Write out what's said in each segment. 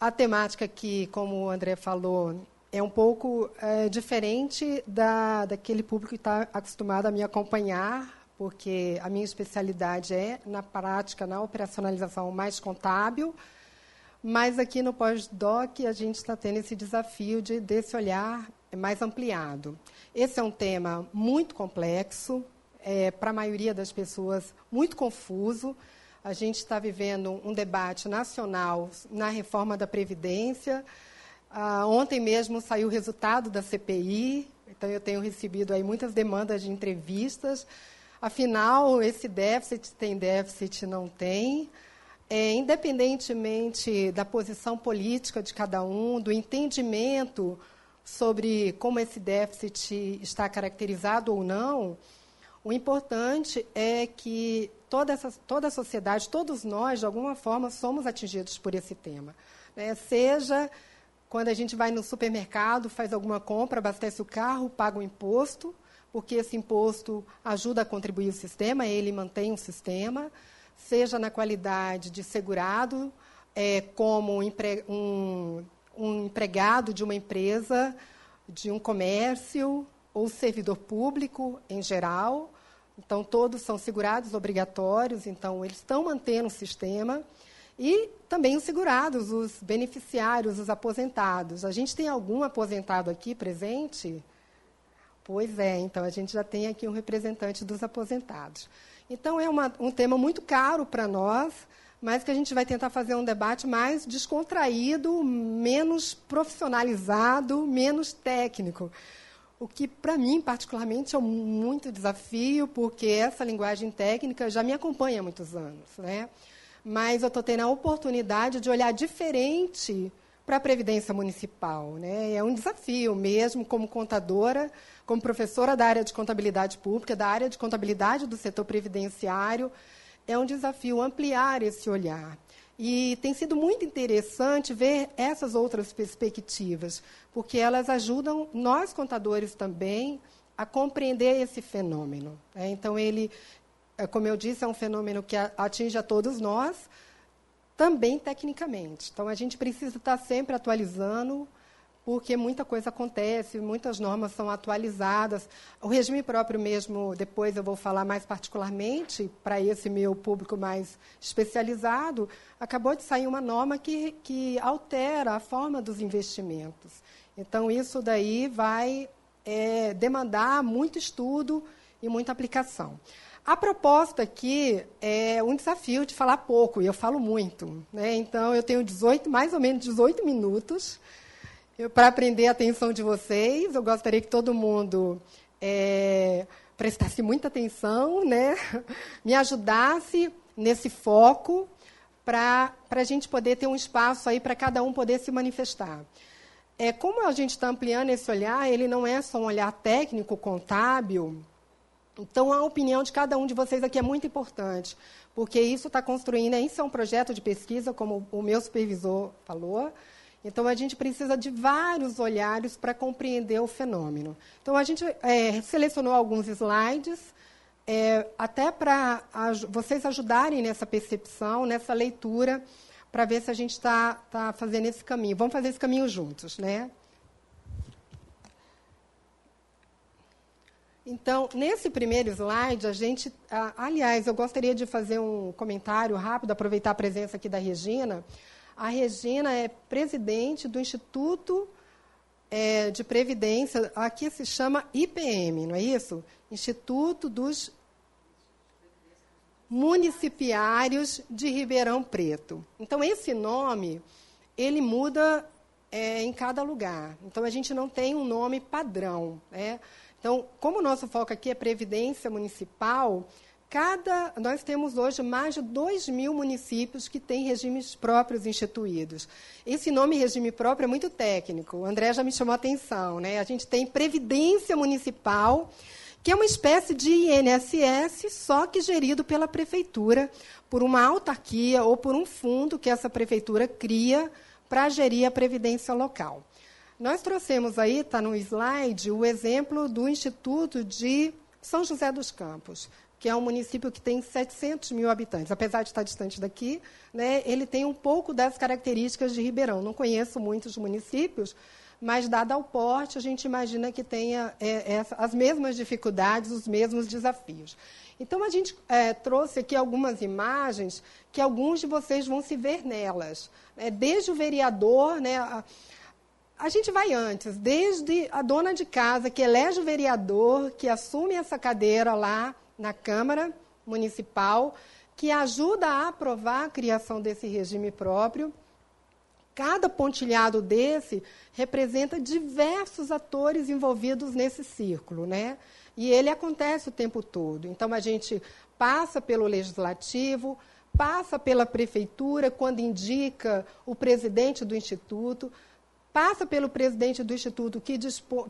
a temática que, como o André falou, é um pouco é, diferente da, daquele público que está acostumado a me acompanhar, porque a minha especialidade é na prática, na operacionalização mais contábil, mas aqui no pós-doc a gente está tendo esse desafio de, desse olhar mais ampliado. Esse é um tema muito complexo, é, para a maioria das pessoas muito confuso. A gente está vivendo um debate nacional na reforma da Previdência. Ah, ontem mesmo saiu o resultado da CPI, então eu tenho recebido aí muitas demandas de entrevistas. Afinal, esse déficit tem déficit, não tem. É, independentemente da posição política de cada um, do entendimento sobre como esse déficit está caracterizado ou não, o importante é que toda, essa, toda a sociedade, todos nós, de alguma forma, somos atingidos por esse tema. Né? Seja quando a gente vai no supermercado, faz alguma compra, abastece o carro, paga o imposto, porque esse imposto ajuda a contribuir o sistema, ele mantém o sistema, seja na qualidade de segurado, é, como um, um, um empregado de uma empresa, de um comércio, ou servidor público em geral. Então, todos são segurados obrigatórios, então, eles estão mantendo o sistema. E também os segurados, os beneficiários, os aposentados. A gente tem algum aposentado aqui presente? Pois é, então a gente já tem aqui um representante dos aposentados. Então, é uma, um tema muito caro para nós, mas que a gente vai tentar fazer um debate mais descontraído, menos profissionalizado, menos técnico. O que, para mim, particularmente, é um muito desafio, porque essa linguagem técnica já me acompanha há muitos anos. Né? Mas eu estou tendo a oportunidade de olhar diferente para a Previdência Municipal. Né? É um desafio mesmo, como contadora, como professora da área de contabilidade pública, da área de contabilidade do setor previdenciário. É um desafio ampliar esse olhar. E tem sido muito interessante ver essas outras perspectivas, porque elas ajudam nós, contadores, também a compreender esse fenômeno. Né? Então, ele, é, como eu disse, é um fenômeno que atinge a todos nós, também tecnicamente. Então, a gente precisa estar sempre atualizando porque muita coisa acontece, muitas normas são atualizadas. O regime próprio mesmo, depois eu vou falar mais particularmente para esse meu público mais especializado, acabou de sair uma norma que, que altera a forma dos investimentos. Então, isso daí vai é, demandar muito estudo e muita aplicação. A proposta aqui é um desafio de falar pouco, e eu falo muito. Né? Então, eu tenho 18, mais ou menos 18 minutos para aprender a atenção de vocês. Eu gostaria que todo mundo é, prestasse muita atenção, né? me ajudasse nesse foco para a gente poder ter um espaço aí para cada um poder se manifestar. É, como a gente está ampliando esse olhar, ele não é só um olhar técnico, contábil. Então, a opinião de cada um de vocês aqui é muito importante, porque isso está construindo, isso é um projeto de pesquisa, como o meu supervisor falou, então, a gente precisa de vários olhares para compreender o fenômeno. Então, a gente é, selecionou alguns slides, é, até para vocês ajudarem nessa percepção, nessa leitura, para ver se a gente está tá fazendo esse caminho. Vamos fazer esse caminho juntos, né? Então, nesse primeiro slide, a gente. aliás, eu gostaria de fazer um comentário rápido, aproveitar a presença aqui da Regina. A Regina é presidente do Instituto é, de Previdência, aqui se chama IPM, não é isso? Instituto dos Municipiários de Ribeirão Preto. Então, esse nome, ele muda é, em cada lugar. Então, a gente não tem um nome padrão. Né? Então, como o nosso foco aqui é Previdência Municipal, Cada, nós temos hoje mais de 2 mil municípios que têm regimes próprios instituídos. Esse nome regime próprio é muito técnico. O André já me chamou a atenção. Né? A gente tem Previdência Municipal, que é uma espécie de INSS, só que gerido pela prefeitura, por uma autarquia ou por um fundo que essa prefeitura cria para gerir a previdência local. Nós trouxemos aí, está no slide, o exemplo do Instituto de São José dos Campos que é um município que tem 700 mil habitantes. Apesar de estar distante daqui, né, ele tem um pouco das características de Ribeirão. Não conheço muitos municípios, mas, dado ao porte, a gente imagina que tenha é, essa, as mesmas dificuldades, os mesmos desafios. Então, a gente é, trouxe aqui algumas imagens que alguns de vocês vão se ver nelas. É, desde o vereador, né, a, a gente vai antes, desde a dona de casa que elege o vereador, que assume essa cadeira lá na Câmara Municipal, que ajuda a aprovar a criação desse regime próprio. Cada pontilhado desse representa diversos atores envolvidos nesse círculo, né? E ele acontece o tempo todo. Então, a gente passa pelo legislativo, passa pela prefeitura, quando indica o presidente do instituto, passa pelo presidente do instituto, que,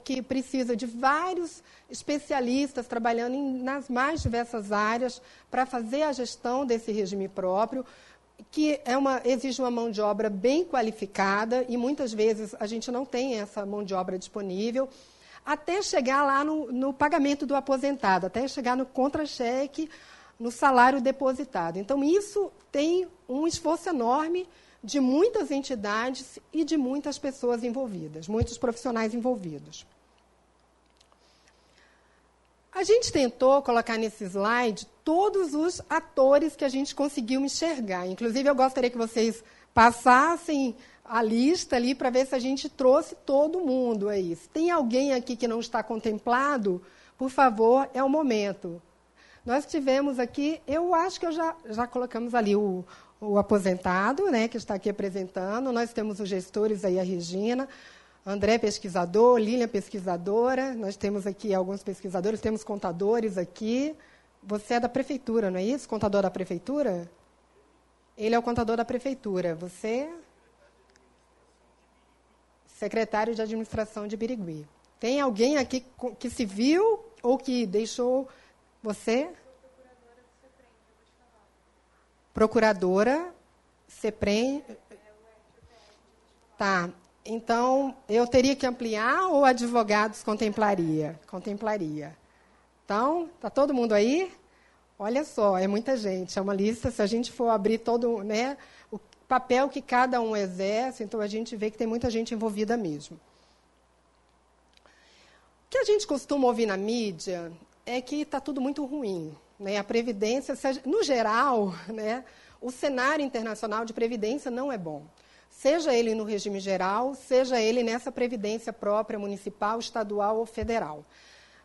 que precisa de vários especialistas trabalhando em, nas mais diversas áreas para fazer a gestão desse regime próprio, que é uma, exige uma mão de obra bem qualificada e muitas vezes a gente não tem essa mão de obra disponível até chegar lá no, no pagamento do aposentado, até chegar no contra-cheque, no salário depositado. Então, isso tem um esforço enorme de muitas entidades e de muitas pessoas envolvidas, muitos profissionais envolvidos. A gente tentou colocar nesse slide todos os atores que a gente conseguiu enxergar. Inclusive, eu gostaria que vocês passassem a lista ali para ver se a gente trouxe todo mundo aí. Se tem alguém aqui que não está contemplado, por favor, é o momento. Nós tivemos aqui, eu acho que eu já, já colocamos ali o, o aposentado, né, que está aqui apresentando. Nós temos os gestores aí, a Regina, André pesquisador, Lilian pesquisadora. Nós temos aqui alguns pesquisadores, temos contadores aqui. Você é da prefeitura, não é isso? Contador da prefeitura? Ele é o contador da prefeitura. Você secretário de administração de Birigui. Tem alguém aqui que se viu ou que deixou você? Procuradora CEPREM. Tá. Então, eu teria que ampliar ou advogados contemplaria? Contemplaria. Então, está todo mundo aí? Olha só, é muita gente. É uma lista, se a gente for abrir todo, né, papel que cada um exerce, então a gente vê que tem muita gente envolvida mesmo. O que a gente costuma ouvir na mídia é que está tudo muito ruim. Né? A Previdência, no geral, né, o cenário internacional de Previdência não é bom. Seja ele no regime geral, seja ele nessa Previdência própria, municipal, estadual ou federal.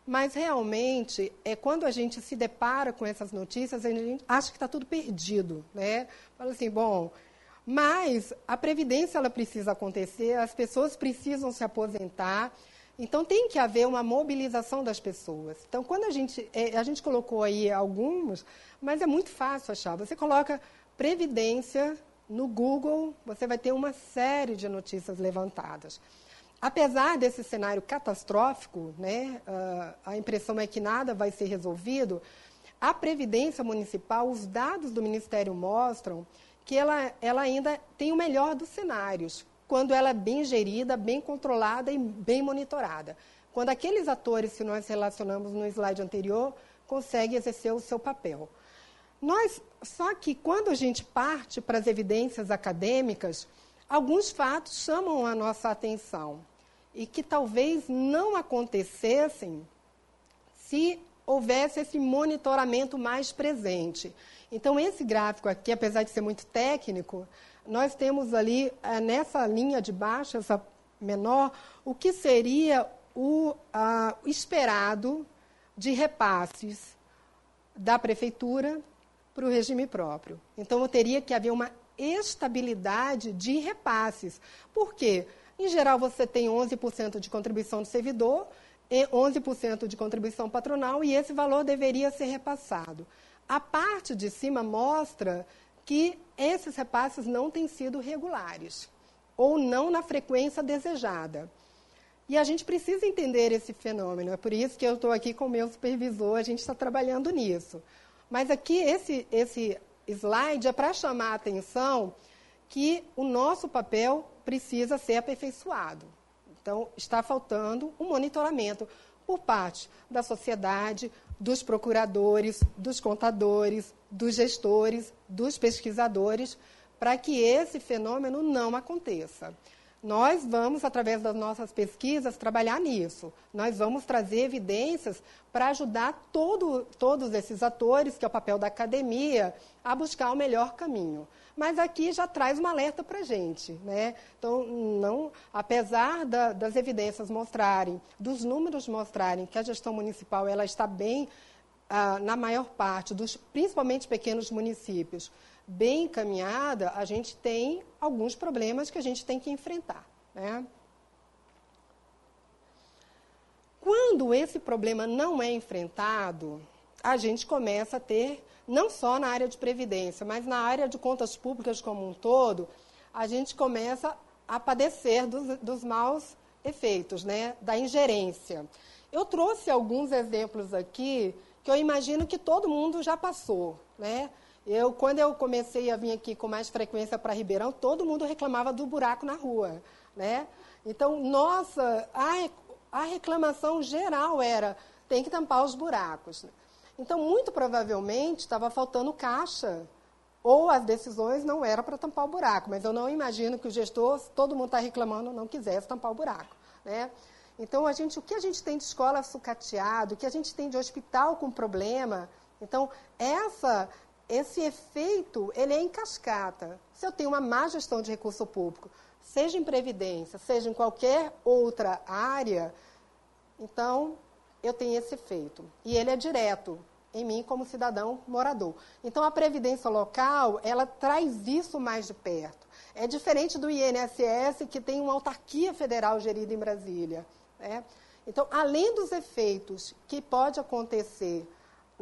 Mas, realmente, é quando a gente se depara com essas notícias, a gente acha que está tudo perdido. Né? Fala assim, bom, mas a previdência ela precisa acontecer, as pessoas precisam se aposentar. Então tem que haver uma mobilização das pessoas. Então quando a gente é, a gente colocou aí alguns, mas é muito fácil achar. Você coloca previdência no Google, você vai ter uma série de notícias levantadas. Apesar desse cenário catastrófico, né, uh, a impressão é que nada vai ser resolvido. A previdência municipal, os dados do Ministério mostram que ela, ela ainda tem o melhor dos cenários, quando ela é bem gerida, bem controlada e bem monitorada. Quando aqueles atores que nós relacionamos no slide anterior conseguem exercer o seu papel. Nós, só que quando a gente parte para as evidências acadêmicas, alguns fatos chamam a nossa atenção e que talvez não acontecessem se houvesse esse monitoramento mais presente. Então, esse gráfico aqui, apesar de ser muito técnico, nós temos ali, eh, nessa linha de baixo, essa menor, o que seria o esperado de repasses da prefeitura para o regime próprio. Então, eu teria que haver uma estabilidade de repasses. Por quê? Em geral, você tem 11% de contribuição do servidor, e 11% de contribuição patronal, e esse valor deveria ser repassado. A parte de cima mostra que esses repasses não têm sido regulares ou não na frequência desejada. E a gente precisa entender esse fenômeno. É por isso que eu estou aqui com o meu supervisor, a gente está trabalhando nisso. Mas aqui, esse, esse slide é para chamar a atenção que o nosso papel precisa ser aperfeiçoado. Então, está faltando um monitoramento por parte da sociedade, dos procuradores, dos contadores, dos gestores, dos pesquisadores, para que esse fenômeno não aconteça. Nós vamos, através das nossas pesquisas, trabalhar nisso. Nós vamos trazer evidências para ajudar todo, todos esses atores, que é o papel da academia, a buscar o melhor caminho. Mas aqui já traz um alerta para a gente. Né? Então, não, apesar da, das evidências mostrarem, dos números mostrarem que a gestão municipal ela está bem, ah, na maior parte, dos, principalmente pequenos municípios, bem encaminhada, a gente tem alguns problemas que a gente tem que enfrentar. Né? Quando esse problema não é enfrentado, a gente começa a ter, não só na área de previdência, mas na área de contas públicas como um todo, a gente começa a padecer dos, dos maus efeitos, né, da ingerência. Eu trouxe alguns exemplos aqui que eu imagino que todo mundo já passou, né? Eu, quando eu comecei a vir aqui com mais frequência para Ribeirão, todo mundo reclamava do buraco na rua, né? Então, nossa, a, a reclamação geral era tem que tampar os buracos. Então, muito provavelmente, estava faltando caixa. Ou as decisões não eram para tampar o buraco, mas eu não imagino que o gestor, todo mundo está reclamando, não quisesse tampar o buraco. Né? Então, a gente, o que a gente tem de escola sucateado, o que a gente tem de hospital com problema, então, essa esse efeito ele é em cascata. Se eu tenho uma má gestão de recurso público, seja em previdência, seja em qualquer outra área, então eu tenho esse efeito. E ele é direto em mim como cidadão morador. Então a previdência local, ela traz isso mais de perto. É diferente do INSS, que tem uma autarquia federal gerida em Brasília. Né? Então, além dos efeitos que pode acontecer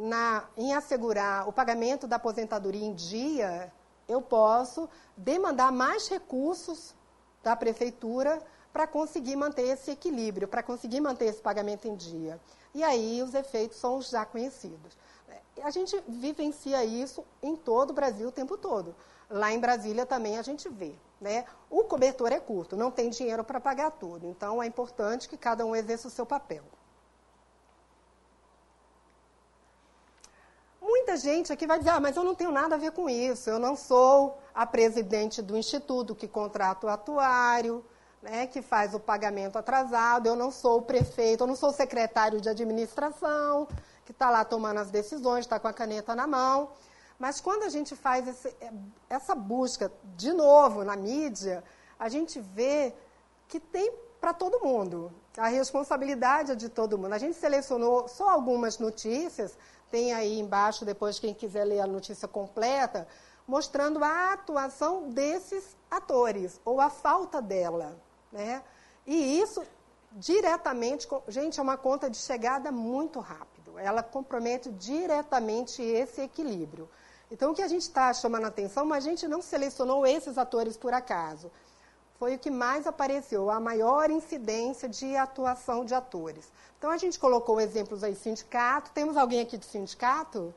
na, em assegurar o pagamento da aposentadoria em dia, eu posso demandar mais recursos da prefeitura para conseguir manter esse equilíbrio, para conseguir manter esse pagamento em dia. E aí os efeitos são os já conhecidos. A gente vivencia isso em todo o Brasil o tempo todo. Lá em Brasília também a gente vê. Né? O cobertor é curto, não tem dinheiro para pagar tudo. Então é importante que cada um exerça o seu papel. Muita gente aqui vai dizer, ah, mas eu não tenho nada a ver com isso, eu não sou a presidente do instituto que contrata o atuário, né, que faz o pagamento atrasado, eu não sou o prefeito, eu não sou o secretário de administração, que está lá tomando as decisões, está com a caneta na mão. Mas quando a gente faz esse, essa busca, de novo, na mídia, a gente vê que tem para todo mundo. A responsabilidade é de todo mundo. A gente selecionou só algumas notícias, tem aí embaixo, depois, quem quiser ler a notícia completa, mostrando a atuação desses atores, ou a falta dela. Né? E isso diretamente, gente, é uma conta de chegada muito rápido. Ela compromete diretamente esse equilíbrio. Então, o que a gente está chamando a atenção, mas a gente não selecionou esses atores por acaso foi o que mais apareceu, a maior incidência de atuação de atores. Então, a gente colocou exemplos aí, sindicato. Temos alguém aqui do sindicato?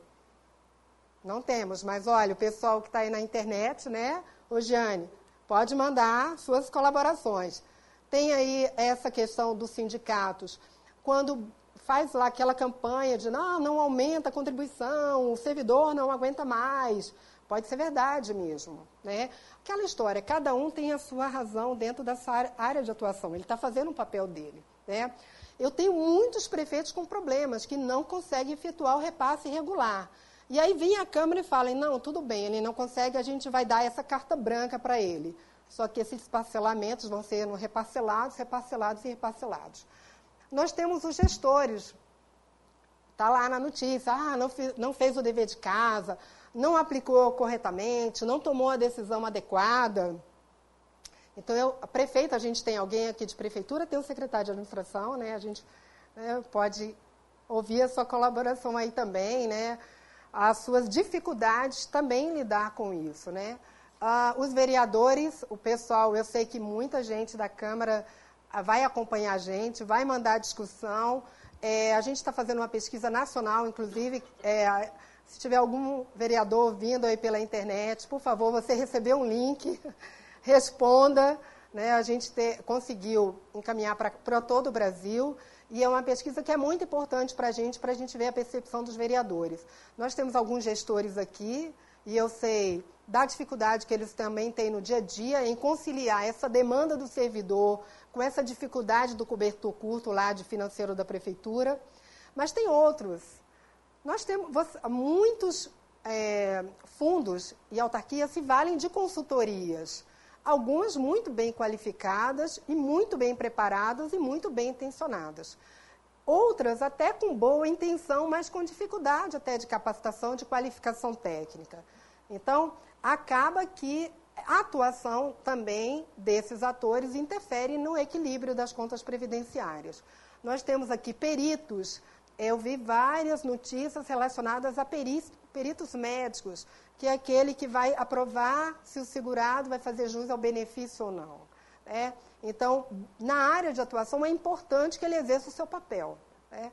Não temos, mas olha, o pessoal que está aí na internet, né? Ô, Giane, pode mandar suas colaborações. Tem aí essa questão dos sindicatos. Quando faz lá aquela campanha de não, não aumenta a contribuição, o servidor não aguenta mais. Pode ser verdade mesmo. Né? Aquela história, cada um tem a sua razão dentro dessa área de atuação. Ele está fazendo o papel dele. Né? Eu tenho muitos prefeitos com problemas que não conseguem efetuar o repasse irregular. E aí vem a Câmara e fala, não, tudo bem, ele não consegue, a gente vai dar essa carta branca para ele. Só que esses parcelamentos vão ser reparcelados, reparcelados e reparcelados. Nós temos os gestores. Está lá na notícia, ah, não, não fez o dever de casa, não aplicou corretamente, não tomou a decisão adequada. Então, eu, a prefeita, a gente tem alguém aqui de prefeitura, tem o secretário de administração, né? A gente né, pode ouvir a sua colaboração aí também, né? As suas dificuldades também lidar com isso, né? Ah, os vereadores, o pessoal, eu sei que muita gente da Câmara ah, vai acompanhar a gente, vai mandar discussão. É, a gente está fazendo uma pesquisa nacional, inclusive, é, se tiver algum vereador vindo aí pela internet, por favor, você recebeu um link, responda, Né? A gente ter, conseguiu encaminhar para todo o Brasil e é uma pesquisa que é muito importante para a gente, para a gente ver a percepção dos vereadores. Nós temos alguns gestores aqui e eu sei da dificuldade que eles também têm no dia a dia em conciliar essa demanda do servidor com essa dificuldade do cobertor curto lá de financeiro da prefeitura. Mas tem outros. Nós temos muitos é, fundos e autarquias se valem de consultorias, algumas muito bem qualificadas e muito bem preparadas e muito bem intencionadas. Outras até com boa intenção, mas com dificuldade até de capacitação, de qualificação técnica. Então, acaba que a atuação também desses atores interfere no equilíbrio das contas previdenciárias. Nós temos aqui peritos, eu vi várias notícias relacionadas a peritos, peritos médicos, que é aquele que vai aprovar se o segurado vai fazer jus ao benefício ou não. Né? Então, na área de atuação, é importante que ele exerça o seu papel. Né?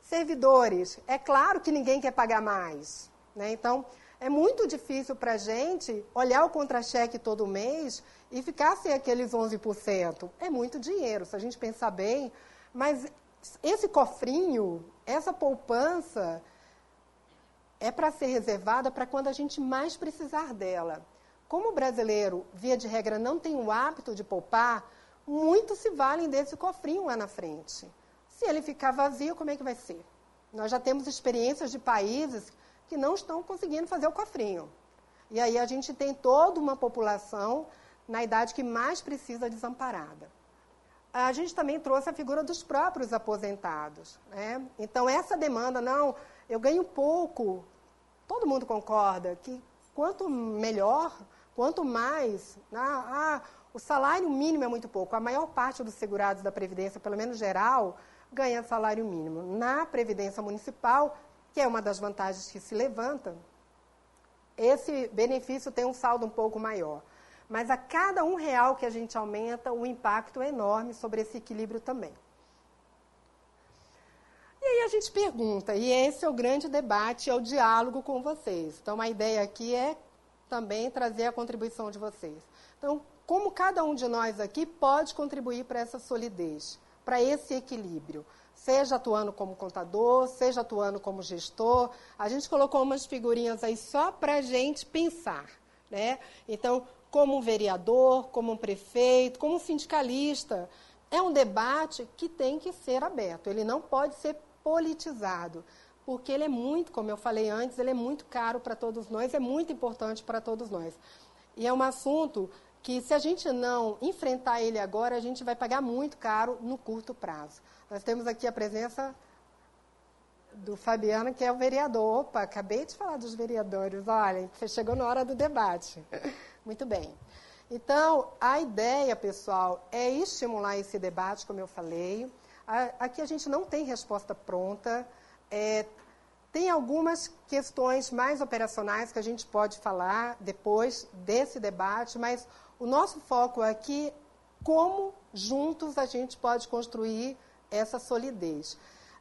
Servidores, é claro que ninguém quer pagar mais. Né? Então, é muito difícil para a gente olhar o contra-cheque todo mês e ficar sem aqueles 11%. É muito dinheiro, se a gente pensar bem. Mas esse cofrinho, essa poupança, é para ser reservada para quando a gente mais precisar dela. Como o brasileiro, via de regra, não tem o hábito de poupar, muitos se valem desse cofrinho lá na frente. Se ele ficar vazio, como é que vai ser? Nós já temos experiências de países que não estão conseguindo fazer o cofrinho. E aí a gente tem toda uma população na idade que mais precisa desamparada. A gente também trouxe a figura dos próprios aposentados. Né? Então, essa demanda, não, eu ganho pouco. Todo mundo concorda que quanto melhor, quanto mais. Ah, ah, o salário mínimo é muito pouco. A maior parte dos segurados da Previdência, pelo menos geral, ganha salário mínimo. Na Previdência Municipal, que é uma das vantagens que se levanta, esse benefício tem um saldo um pouco maior. Mas a cada um real que a gente aumenta, o impacto é enorme sobre esse equilíbrio também. E aí a gente pergunta, e esse é o grande debate, é o diálogo com vocês. Então, a ideia aqui é também trazer a contribuição de vocês. Então, como cada um de nós aqui pode contribuir para essa solidez, para esse equilíbrio? seja atuando como contador, seja atuando como gestor. A gente colocou umas figurinhas aí só para a gente pensar. Né? Então, como um vereador, como um prefeito, como um sindicalista, é um debate que tem que ser aberto, ele não pode ser politizado, porque ele é muito, como eu falei antes, ele é muito caro para todos nós, é muito importante para todos nós. E é um assunto que, se a gente não enfrentar ele agora, a gente vai pagar muito caro no curto prazo. Nós temos aqui a presença do Fabiano, que é o vereador. Opa, acabei de falar dos vereadores. Olha, você chegou na hora do debate. Muito bem. Então, a ideia, pessoal, é estimular esse debate, como eu falei. Aqui a gente não tem resposta pronta. É, tem algumas questões mais operacionais que a gente pode falar depois desse debate, mas o nosso foco aqui como juntos a gente pode construir essa solidez.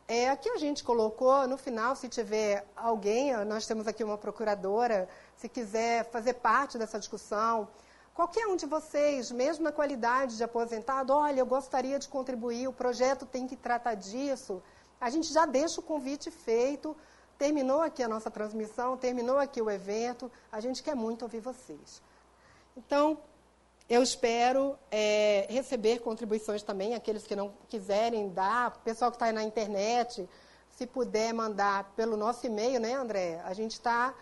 É, aqui a gente colocou, no final, se tiver alguém, nós temos aqui uma procuradora, se quiser fazer parte dessa discussão, qualquer um de vocês, mesmo na qualidade de aposentado, olha, eu gostaria de contribuir, o projeto tem que tratar disso, a gente já deixa o convite feito, terminou aqui a nossa transmissão, terminou aqui o evento, a gente quer muito ouvir vocês. Então, eu espero é, receber contribuições também, aqueles que não quiserem dar, pessoal que está na internet, se puder mandar pelo nosso e-mail, né, André? A gente está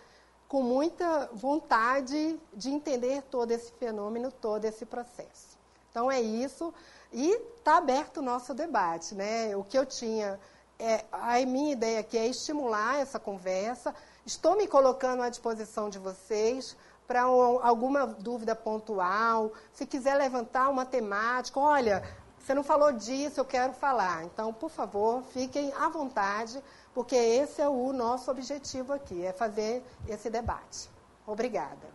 com muita vontade de entender todo esse fenômeno, todo esse processo. Então é isso. E está aberto o nosso debate. Né? O que eu tinha, é, a minha ideia aqui é estimular essa conversa. Estou me colocando à disposição de vocês para alguma dúvida pontual, se quiser levantar uma temática, olha, você não falou disso, eu quero falar. Então, por favor, fiquem à vontade, porque esse é o nosso objetivo aqui, é fazer esse debate. Obrigada.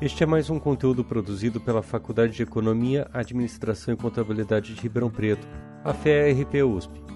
Este é mais um conteúdo produzido pela Faculdade de Economia, Administração e Contabilidade de Ribeirão Preto, a FERP USP.